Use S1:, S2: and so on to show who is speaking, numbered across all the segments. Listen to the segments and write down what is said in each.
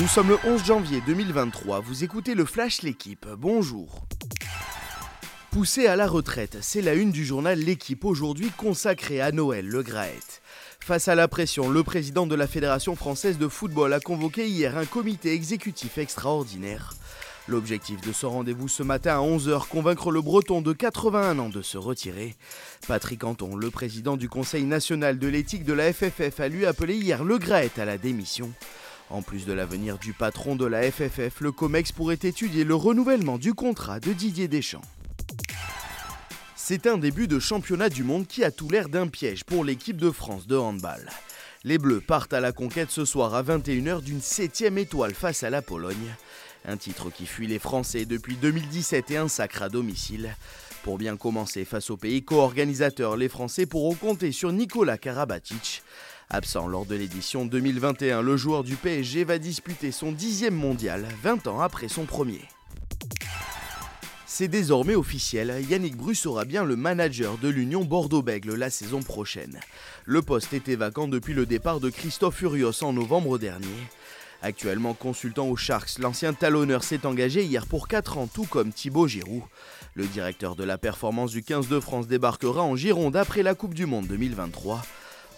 S1: Nous sommes le 11 janvier 2023, vous écoutez le Flash L'équipe, bonjour. Poussé à la retraite, c'est la une du journal L'équipe aujourd'hui consacrée à Noël Le Graët. Face à la pression, le président de la Fédération française de football a convoqué hier un comité exécutif extraordinaire. L'objectif de ce rendez-vous ce matin à 11h, convaincre le Breton de 81 ans de se retirer. Patrick Anton, le président du Conseil national de l'éthique de la FFF, a lui appelé hier Le Graët à la démission. En plus de l'avenir du patron de la FFF, le COMEX pourrait étudier le renouvellement du contrat de Didier Deschamps. C'est un début de championnat du monde qui a tout l'air d'un piège pour l'équipe de France de handball. Les Bleus partent à la conquête ce soir à 21h d'une septième étoile face à la Pologne. Un titre qui fuit les Français depuis 2017 et un sacre à domicile. Pour bien commencer face au pays co-organisateur, les Français pourront compter sur Nicolas Karabatic. Absent lors de l'édition 2021, le joueur du PSG va disputer son dixième mondial, 20 ans après son premier. C'est désormais officiel, Yannick Bru sera bien le manager de l'Union Bordeaux-Bègle la saison prochaine. Le poste était vacant depuis le départ de Christophe Furios en novembre dernier. Actuellement consultant aux Sharks, l'ancien talonneur s'est engagé hier pour 4 ans, tout comme Thibaut Giroud. Le directeur de la performance du 15 de France débarquera en Gironde après la Coupe du Monde 2023.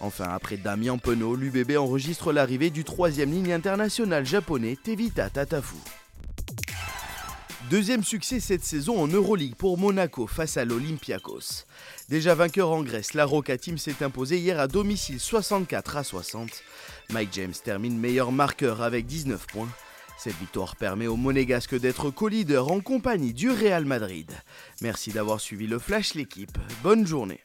S1: Enfin, après Damien Penaud, l'UBB enregistre l'arrivée du troisième ligne international japonais Tevita Tatafu. Deuxième succès cette saison en Euroleague pour Monaco face à l'Olympiakos. Déjà vainqueur en Grèce, la Roca Team s'est imposée hier à domicile 64 à 60. Mike James termine meilleur marqueur avec 19 points. Cette victoire permet aux Monégasques d'être co-leader en compagnie du Real Madrid. Merci d'avoir suivi le Flash l'équipe. Bonne journée.